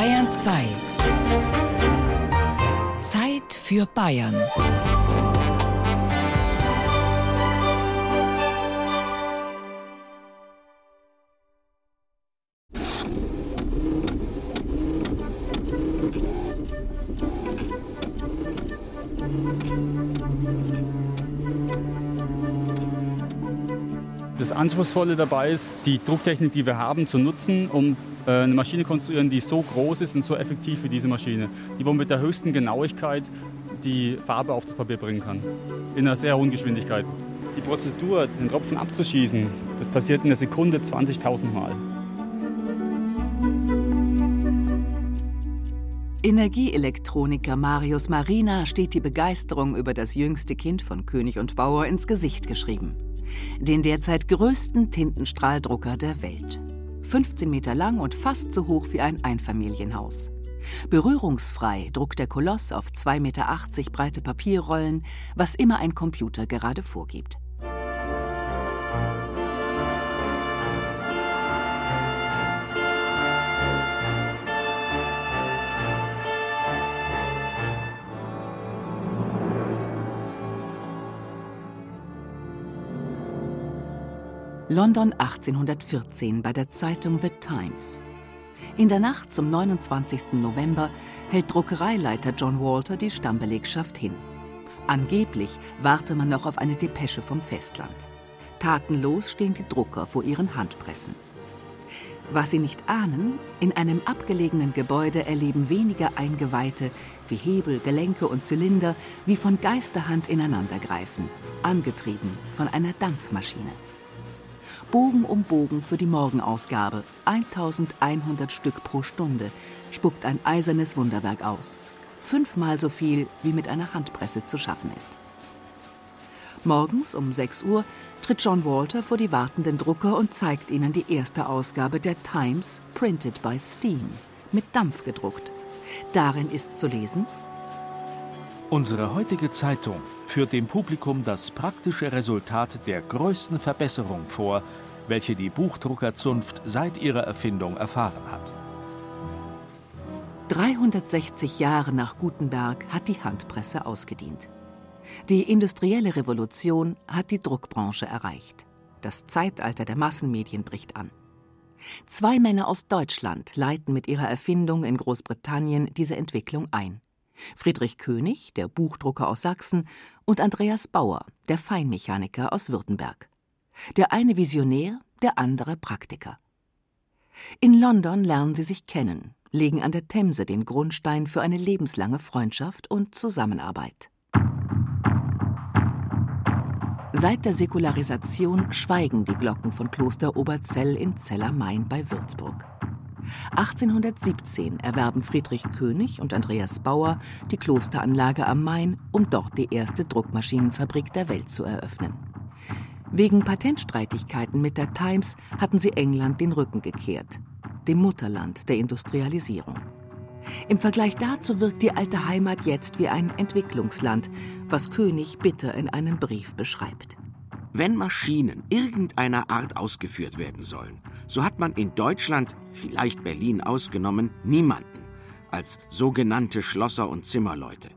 Bayern 2. Zeit für Bayern. Das Anspruchsvolle dabei ist, die Drucktechnik, die wir haben, zu nutzen, um eine Maschine konstruieren, die so groß ist und so effektiv wie diese Maschine, die wohl mit der höchsten Genauigkeit die Farbe auf das Papier bringen kann, in einer sehr hohen Geschwindigkeit. Die Prozedur, den Tropfen abzuschießen, das passiert in einer Sekunde 20.000 Mal. Energieelektroniker Marius Marina steht die Begeisterung über das jüngste Kind von König und Bauer ins Gesicht geschrieben den derzeit größten Tintenstrahldrucker der Welt. 15 Meter lang und fast so hoch wie ein Einfamilienhaus. Berührungsfrei druckt der Koloss auf 2,80 Meter breite Papierrollen, was immer ein Computer gerade vorgibt. London 1814 bei der Zeitung The Times. In der Nacht zum 29. November hält Druckereileiter John Walter die Stammbelegschaft hin. Angeblich warte man noch auf eine Depesche vom Festland. Tatenlos stehen die Drucker vor ihren Handpressen. Was sie nicht ahnen, in einem abgelegenen Gebäude erleben weniger Eingeweihte, wie Hebel, Gelenke und Zylinder, wie von Geisterhand ineinandergreifen, angetrieben von einer Dampfmaschine. Bogen um Bogen für die Morgenausgabe, 1100 Stück pro Stunde, spuckt ein eisernes Wunderwerk aus. Fünfmal so viel, wie mit einer Handpresse zu schaffen ist. Morgens um 6 Uhr tritt John Walter vor die wartenden Drucker und zeigt ihnen die erste Ausgabe der Times, printed by Steam, mit Dampf gedruckt. Darin ist zu lesen: Unsere heutige Zeitung führt dem Publikum das praktische Resultat der größten Verbesserung vor, welche die Buchdruckerzunft seit ihrer Erfindung erfahren hat. 360 Jahre nach Gutenberg hat die Handpresse ausgedient. Die industrielle Revolution hat die Druckbranche erreicht. Das Zeitalter der Massenmedien bricht an. Zwei Männer aus Deutschland leiten mit ihrer Erfindung in Großbritannien diese Entwicklung ein. Friedrich König, der Buchdrucker aus Sachsen, und Andreas Bauer, der Feinmechaniker aus Württemberg. Der eine Visionär, der andere Praktiker. In London lernen sie sich kennen, legen an der Themse den Grundstein für eine lebenslange Freundschaft und Zusammenarbeit. Seit der Säkularisation schweigen die Glocken von Kloster Oberzell in Zellermain bei Würzburg. 1817 erwerben Friedrich König und Andreas Bauer die Klosteranlage am Main, um dort die erste Druckmaschinenfabrik der Welt zu eröffnen. Wegen Patentstreitigkeiten mit der Times hatten sie England den Rücken gekehrt, dem Mutterland der Industrialisierung. Im Vergleich dazu wirkt die alte Heimat jetzt wie ein Entwicklungsland, was König bitter in einem Brief beschreibt. Wenn Maschinen irgendeiner Art ausgeführt werden sollen, so hat man in Deutschland, vielleicht Berlin ausgenommen, niemanden als sogenannte Schlosser und Zimmerleute.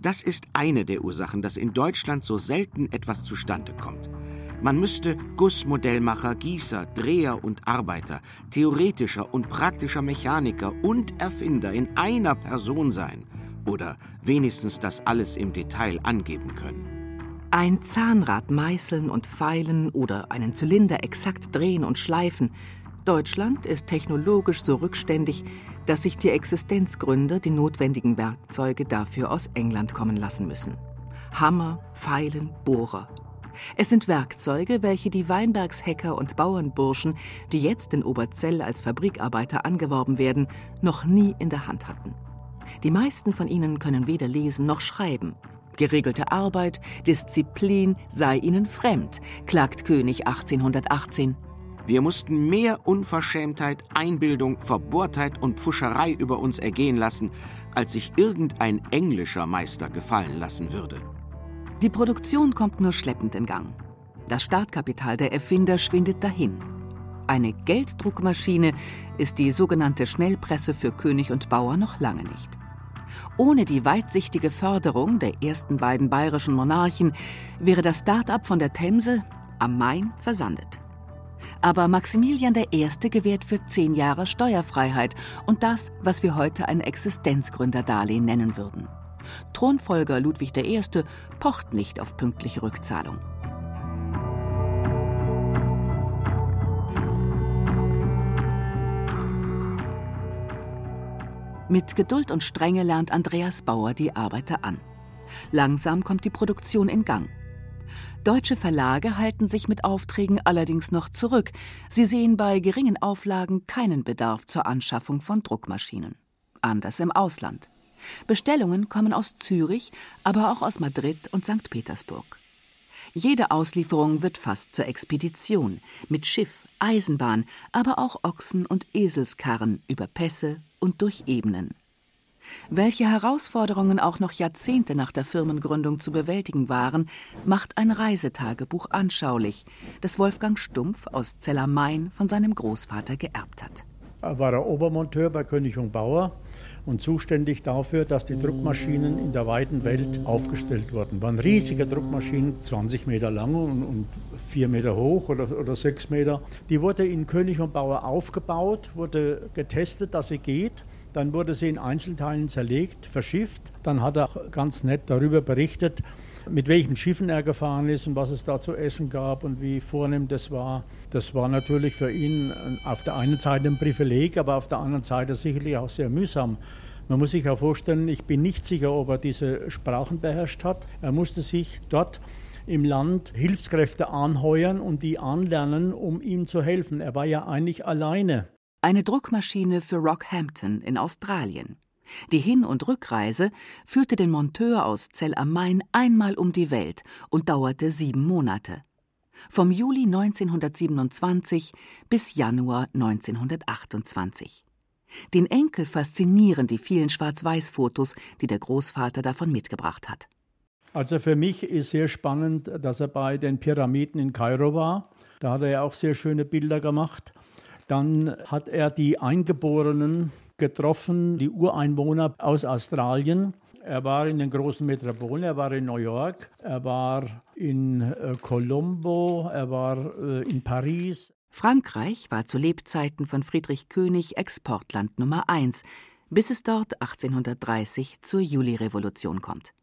Das ist eine der Ursachen, dass in Deutschland so selten etwas zustande kommt. Man müsste Gussmodellmacher, Gießer, Dreher und Arbeiter, theoretischer und praktischer Mechaniker und Erfinder in einer Person sein oder wenigstens das alles im Detail angeben können. Ein Zahnrad meißeln und feilen oder einen Zylinder exakt drehen und schleifen. Deutschland ist technologisch so rückständig, dass sich die Existenzgründer die notwendigen Werkzeuge dafür aus England kommen lassen müssen. Hammer, Pfeilen, Bohrer. Es sind Werkzeuge, welche die Weinbergshacker und Bauernburschen, die jetzt in Oberzell als Fabrikarbeiter angeworben werden, noch nie in der Hand hatten. Die meisten von ihnen können weder lesen noch schreiben. Geregelte Arbeit, Disziplin sei ihnen fremd, klagt König 1818. Wir mussten mehr Unverschämtheit, Einbildung, Verbohrtheit und Pfuscherei über uns ergehen lassen, als sich irgendein englischer Meister gefallen lassen würde. Die Produktion kommt nur schleppend in Gang. Das Startkapital der Erfinder schwindet dahin. Eine Gelddruckmaschine ist die sogenannte Schnellpresse für König und Bauer noch lange nicht. Ohne die weitsichtige Förderung der ersten beiden bayerischen Monarchen wäre das Start-up von der Themse am Main versandet. Aber Maximilian I. gewährt für zehn Jahre Steuerfreiheit und das, was wir heute ein Existenzgründerdarlehen nennen würden. Thronfolger Ludwig I. pocht nicht auf pünktliche Rückzahlung. Mit Geduld und Strenge lernt Andreas Bauer die Arbeiter an. Langsam kommt die Produktion in Gang. Deutsche Verlage halten sich mit Aufträgen allerdings noch zurück. Sie sehen bei geringen Auflagen keinen Bedarf zur Anschaffung von Druckmaschinen. Anders im Ausland. Bestellungen kommen aus Zürich, aber auch aus Madrid und St. Petersburg. Jede Auslieferung wird fast zur Expedition, mit Schiff, Eisenbahn, aber auch Ochsen und Eselskarren über Pässe und durch Ebenen. Welche Herausforderungen auch noch Jahrzehnte nach der Firmengründung zu bewältigen waren, macht ein Reisetagebuch anschaulich, das Wolfgang Stumpf aus Zellermain von seinem Großvater geerbt hat. Er war der Obermonteur bei König und Bauer und zuständig dafür, dass die Druckmaschinen in der weiten Welt aufgestellt wurden. Waren riesige Druckmaschinen, 20 Meter lang und, und 4 Meter hoch oder, oder 6 Meter. Die wurde in König und Bauer aufgebaut, wurde getestet, dass sie geht. Dann wurde sie in Einzelteilen zerlegt, verschifft. Dann hat er ganz nett darüber berichtet, mit welchen Schiffen er gefahren ist und was es da zu essen gab und wie vornehm das war. Das war natürlich für ihn auf der einen Seite ein Privileg, aber auf der anderen Seite sicherlich auch sehr mühsam. Man muss sich ja vorstellen, ich bin nicht sicher, ob er diese Sprachen beherrscht hat. Er musste sich dort im Land Hilfskräfte anheuern und die anlernen, um ihm zu helfen. Er war ja eigentlich alleine. Eine Druckmaschine für Rockhampton in Australien. Die Hin- und Rückreise führte den Monteur aus Zell am Main einmal um die Welt und dauerte sieben Monate. Vom Juli 1927 bis Januar 1928. Den Enkel faszinieren die vielen Schwarz-Weiß-Fotos, die der Großvater davon mitgebracht hat. Also für mich ist sehr spannend, dass er bei den Pyramiden in Kairo war. Da hat er ja auch sehr schöne Bilder gemacht. Dann hat er die Eingeborenen getroffen, die Ureinwohner aus Australien. Er war in den großen Metropolen, er war in New York, er war in äh, Colombo, er war äh, in Paris. Frankreich war zu Lebzeiten von Friedrich König Exportland Nummer eins, bis es dort 1830 zur Julirevolution kommt.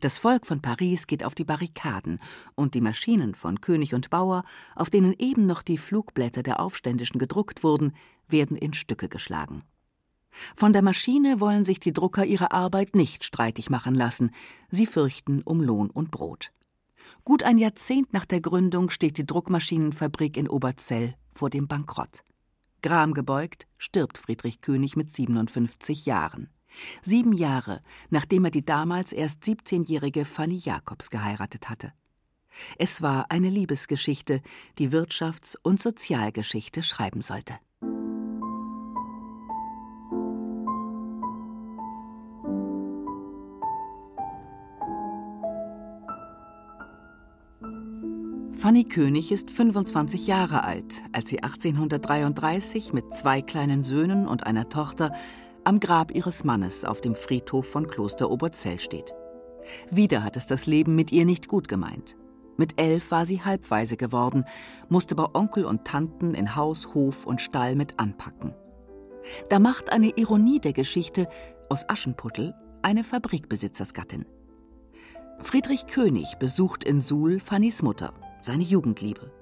Das Volk von Paris geht auf die Barrikaden und die Maschinen von König und Bauer, auf denen eben noch die Flugblätter der Aufständischen gedruckt wurden, werden in Stücke geschlagen. Von der Maschine wollen sich die Drucker ihre Arbeit nicht streitig machen lassen. Sie fürchten um Lohn und Brot. Gut ein Jahrzehnt nach der Gründung steht die Druckmaschinenfabrik in Oberzell vor dem Bankrott. Gram gebeugt stirbt Friedrich König mit 57 Jahren. Sieben Jahre, nachdem er die damals erst 17-jährige Fanny Jacobs geheiratet hatte. Es war eine Liebesgeschichte, die Wirtschafts- und Sozialgeschichte schreiben sollte. Fanny König ist 25 Jahre alt, als sie 1833 mit zwei kleinen Söhnen und einer Tochter am Grab ihres Mannes auf dem Friedhof von Kloster Oberzell steht. Wieder hat es das Leben mit ihr nicht gut gemeint. Mit elf war sie halbweise geworden, musste bei Onkel und Tanten in Haus, Hof und Stall mit anpacken. Da macht eine Ironie der Geschichte aus Aschenputtel eine Fabrikbesitzersgattin. Friedrich König besucht in Suhl Fannys Mutter seine Jugendliebe.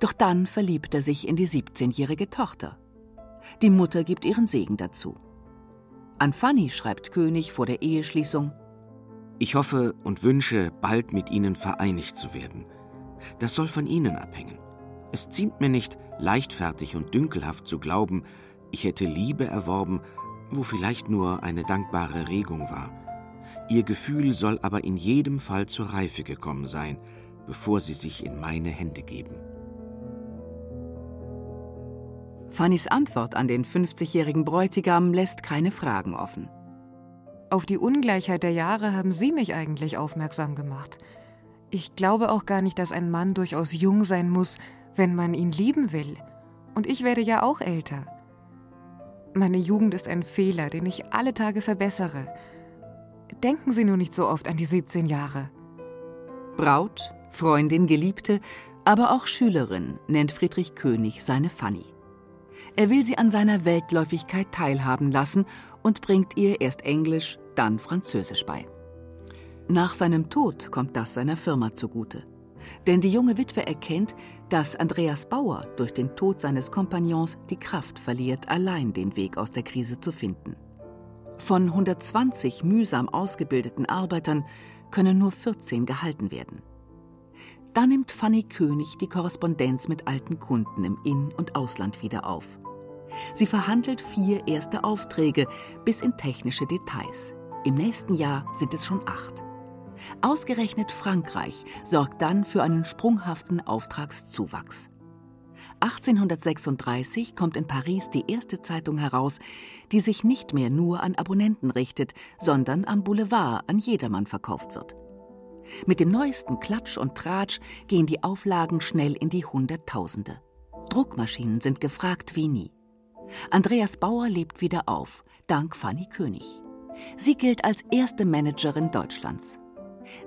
Doch dann verliebt er sich in die 17-jährige Tochter. Die Mutter gibt ihren Segen dazu. An Fanny schreibt König vor der Eheschließung: Ich hoffe und wünsche, bald mit Ihnen vereinigt zu werden. Das soll von Ihnen abhängen. Es ziemt mir nicht, leichtfertig und dünkelhaft zu glauben, ich hätte Liebe erworben, wo vielleicht nur eine dankbare Regung war. Ihr Gefühl soll aber in jedem Fall zur Reife gekommen sein, bevor sie sich in meine Hände geben. Fannys Antwort an den 50-jährigen Bräutigam lässt keine Fragen offen. Auf die Ungleichheit der Jahre haben Sie mich eigentlich aufmerksam gemacht. Ich glaube auch gar nicht, dass ein Mann durchaus jung sein muss, wenn man ihn lieben will. Und ich werde ja auch älter. Meine Jugend ist ein Fehler, den ich alle Tage verbessere. Denken Sie nur nicht so oft an die 17 Jahre. Braut, Freundin, Geliebte, aber auch Schülerin nennt Friedrich König seine Fanny. Er will sie an seiner Weltläufigkeit teilhaben lassen und bringt ihr erst Englisch, dann Französisch bei. Nach seinem Tod kommt das seiner Firma zugute. Denn die junge Witwe erkennt, dass Andreas Bauer durch den Tod seines Kompagnons die Kraft verliert, allein den Weg aus der Krise zu finden. Von 120 mühsam ausgebildeten Arbeitern können nur 14 gehalten werden. Da nimmt Fanny König die Korrespondenz mit alten Kunden im In- und Ausland wieder auf. Sie verhandelt vier erste Aufträge bis in technische Details. Im nächsten Jahr sind es schon acht. Ausgerechnet Frankreich sorgt dann für einen sprunghaften Auftragszuwachs. 1836 kommt in Paris die erste Zeitung heraus, die sich nicht mehr nur an Abonnenten richtet, sondern am Boulevard an jedermann verkauft wird. Mit dem neuesten Klatsch und Tratsch gehen die Auflagen schnell in die Hunderttausende. Druckmaschinen sind gefragt wie nie. Andreas Bauer lebt wieder auf, dank Fanny König. Sie gilt als erste Managerin Deutschlands.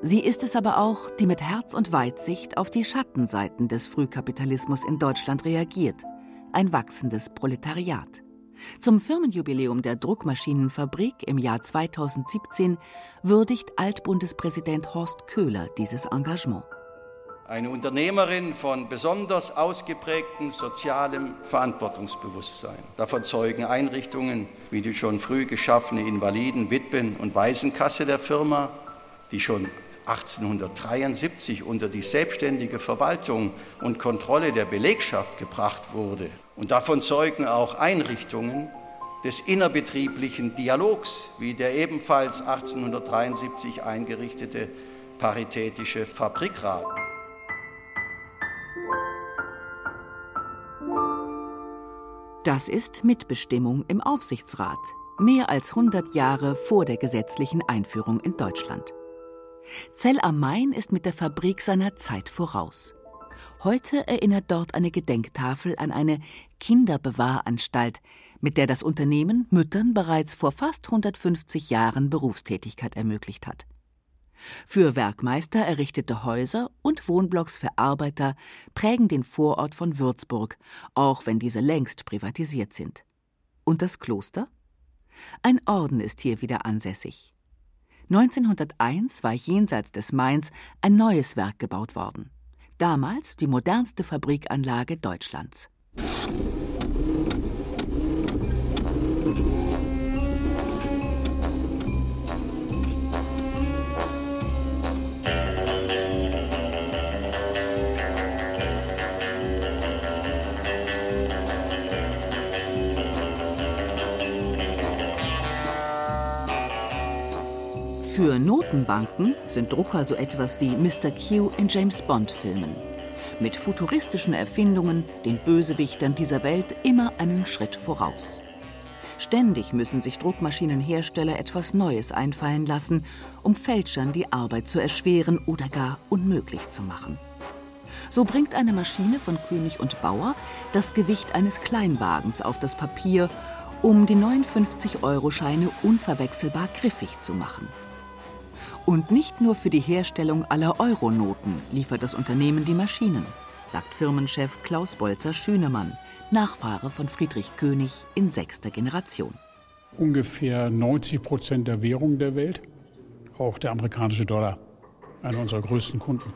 Sie ist es aber auch, die mit Herz und Weitsicht auf die Schattenseiten des Frühkapitalismus in Deutschland reagiert. Ein wachsendes Proletariat. Zum Firmenjubiläum der Druckmaschinenfabrik im Jahr 2017 würdigt Altbundespräsident Horst Köhler dieses Engagement. Eine Unternehmerin von besonders ausgeprägtem sozialem Verantwortungsbewusstsein. Davon zeugen Einrichtungen wie die schon früh geschaffene Invaliden-, Witwen- und Waisenkasse der Firma, die schon 1873 unter die selbstständige Verwaltung und Kontrolle der Belegschaft gebracht wurde. Und davon zeugen auch Einrichtungen des innerbetrieblichen Dialogs, wie der ebenfalls 1873 eingerichtete Paritätische Fabrikrat. Das ist Mitbestimmung im Aufsichtsrat, mehr als 100 Jahre vor der gesetzlichen Einführung in Deutschland. Zell am Main ist mit der Fabrik seiner Zeit voraus. Heute erinnert dort eine Gedenktafel an eine Kinderbewahranstalt, mit der das Unternehmen Müttern bereits vor fast 150 Jahren Berufstätigkeit ermöglicht hat. Für Werkmeister errichtete Häuser und Wohnblocks für Arbeiter prägen den Vorort von Würzburg, auch wenn diese längst privatisiert sind. Und das Kloster? Ein Orden ist hier wieder ansässig. 1901 war jenseits des Mains ein neues Werk gebaut worden. Damals die modernste Fabrikanlage Deutschlands. Für Notenbanken sind Drucker so etwas wie Mr. Q in James Bond-Filmen. Mit futuristischen Erfindungen, den Bösewichtern dieser Welt immer einen Schritt voraus. Ständig müssen sich Druckmaschinenhersteller etwas Neues einfallen lassen, um Fälschern die Arbeit zu erschweren oder gar unmöglich zu machen. So bringt eine Maschine von König und Bauer das Gewicht eines Kleinwagens auf das Papier, um die 59-Euro-Scheine unverwechselbar griffig zu machen. Und nicht nur für die Herstellung aller Euronoten liefert das Unternehmen die Maschinen, sagt Firmenchef Klaus Bolzer-Schünemann, Nachfahre von Friedrich König in sechster Generation. Ungefähr 90 Prozent der Währung der Welt, auch der amerikanische Dollar, einer unserer größten Kunden.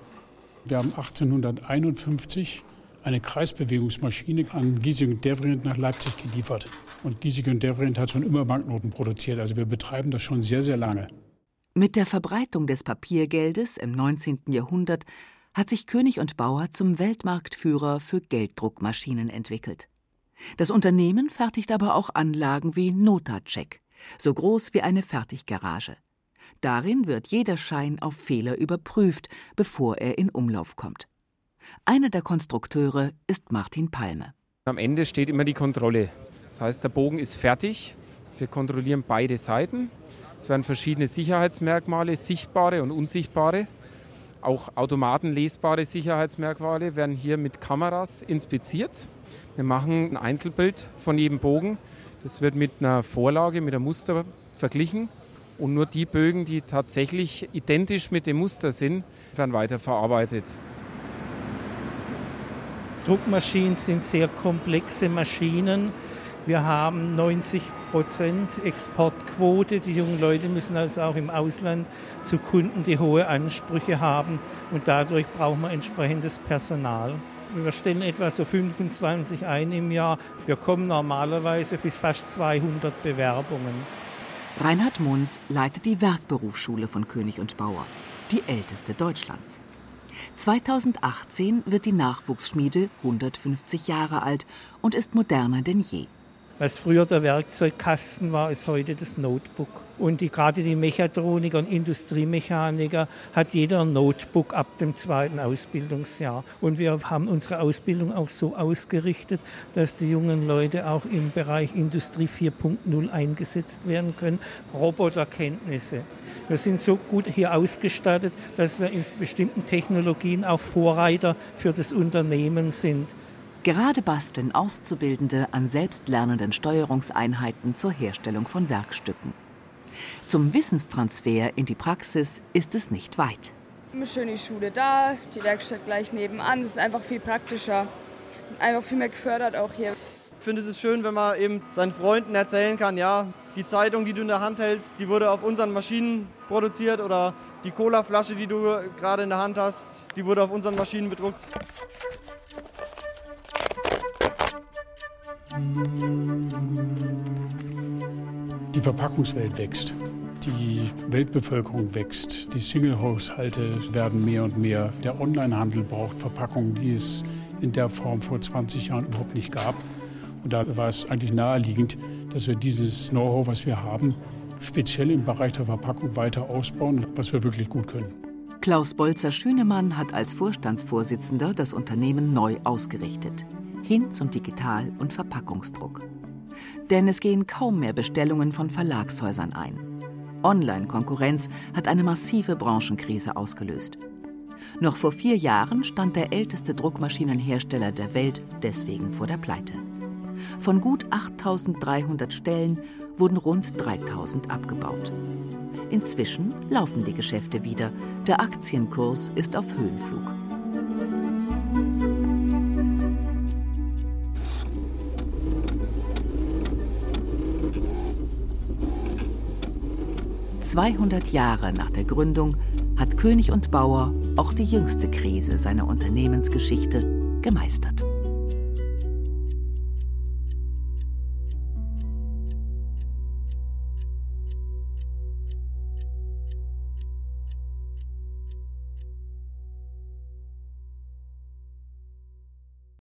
Wir haben 1851 eine Kreisbewegungsmaschine an Giesing und Devrient nach Leipzig geliefert. Und Giesing und Devrient hat schon immer Banknoten produziert. Also wir betreiben das schon sehr, sehr lange. Mit der Verbreitung des Papiergeldes im 19. Jahrhundert hat sich König und Bauer zum Weltmarktführer für Gelddruckmaschinen entwickelt. Das Unternehmen fertigt aber auch Anlagen wie Notacek, so groß wie eine Fertiggarage. Darin wird jeder Schein auf Fehler überprüft, bevor er in Umlauf kommt. Einer der Konstrukteure ist Martin Palme. Am Ende steht immer die Kontrolle. Das heißt, der Bogen ist fertig. Wir kontrollieren beide Seiten. Es werden verschiedene Sicherheitsmerkmale, sichtbare und unsichtbare, auch automatenlesbare Sicherheitsmerkmale werden hier mit Kameras inspiziert. Wir machen ein Einzelbild von jedem Bogen. Das wird mit einer Vorlage, mit einem Muster verglichen. Und nur die Bögen, die tatsächlich identisch mit dem Muster sind, werden weiterverarbeitet. Druckmaschinen sind sehr komplexe Maschinen. Wir haben 90 Prozent Exportquote. Die jungen Leute müssen also auch im Ausland zu Kunden, die hohe Ansprüche haben. Und dadurch brauchen wir entsprechendes Personal. Wir stellen etwa so 25 ein im Jahr. Wir kommen normalerweise bis fast 200 Bewerbungen. Reinhard Munz leitet die Werkberufsschule von König und Bauer, die älteste Deutschlands. 2018 wird die Nachwuchsschmiede 150 Jahre alt und ist moderner denn je. Was früher der Werkzeugkasten war, ist heute das Notebook. Und die, gerade die Mechatroniker und Industriemechaniker hat jeder ein Notebook ab dem zweiten Ausbildungsjahr. Und wir haben unsere Ausbildung auch so ausgerichtet, dass die jungen Leute auch im Bereich Industrie 4.0 eingesetzt werden können. Roboterkenntnisse. Wir sind so gut hier ausgestattet, dass wir in bestimmten Technologien auch Vorreiter für das Unternehmen sind. Gerade basteln Auszubildende an selbstlernenden Steuerungseinheiten zur Herstellung von Werkstücken. Zum Wissenstransfer in die Praxis ist es nicht weit. Eine schöne Schule da, die Werkstatt gleich nebenan. Es ist einfach viel praktischer. Einfach viel mehr gefördert auch hier. Ich finde es ist schön, wenn man eben seinen Freunden erzählen kann, ja, die Zeitung, die du in der Hand hältst, die wurde auf unseren Maschinen produziert oder die Colaflasche, die du gerade in der Hand hast, die wurde auf unseren Maschinen bedruckt. Die Verpackungswelt wächst. Die Weltbevölkerung wächst. Die Single-Haushalte werden mehr und mehr. Der Onlinehandel braucht Verpackungen, die es in der Form vor 20 Jahren überhaupt nicht gab. Und da war es eigentlich naheliegend, dass wir dieses Know-how, was wir haben, speziell im Bereich der Verpackung weiter ausbauen, was wir wirklich gut können. Klaus Bolzer-Schünemann hat als Vorstandsvorsitzender das Unternehmen neu ausgerichtet hin zum Digital- und Verpackungsdruck. Denn es gehen kaum mehr Bestellungen von Verlagshäusern ein. Online-Konkurrenz hat eine massive Branchenkrise ausgelöst. Noch vor vier Jahren stand der älteste Druckmaschinenhersteller der Welt deswegen vor der Pleite. Von gut 8300 Stellen wurden rund 3000 abgebaut. Inzwischen laufen die Geschäfte wieder. Der Aktienkurs ist auf Höhenflug. 200 Jahre nach der Gründung hat König und Bauer auch die jüngste Krise seiner Unternehmensgeschichte gemeistert.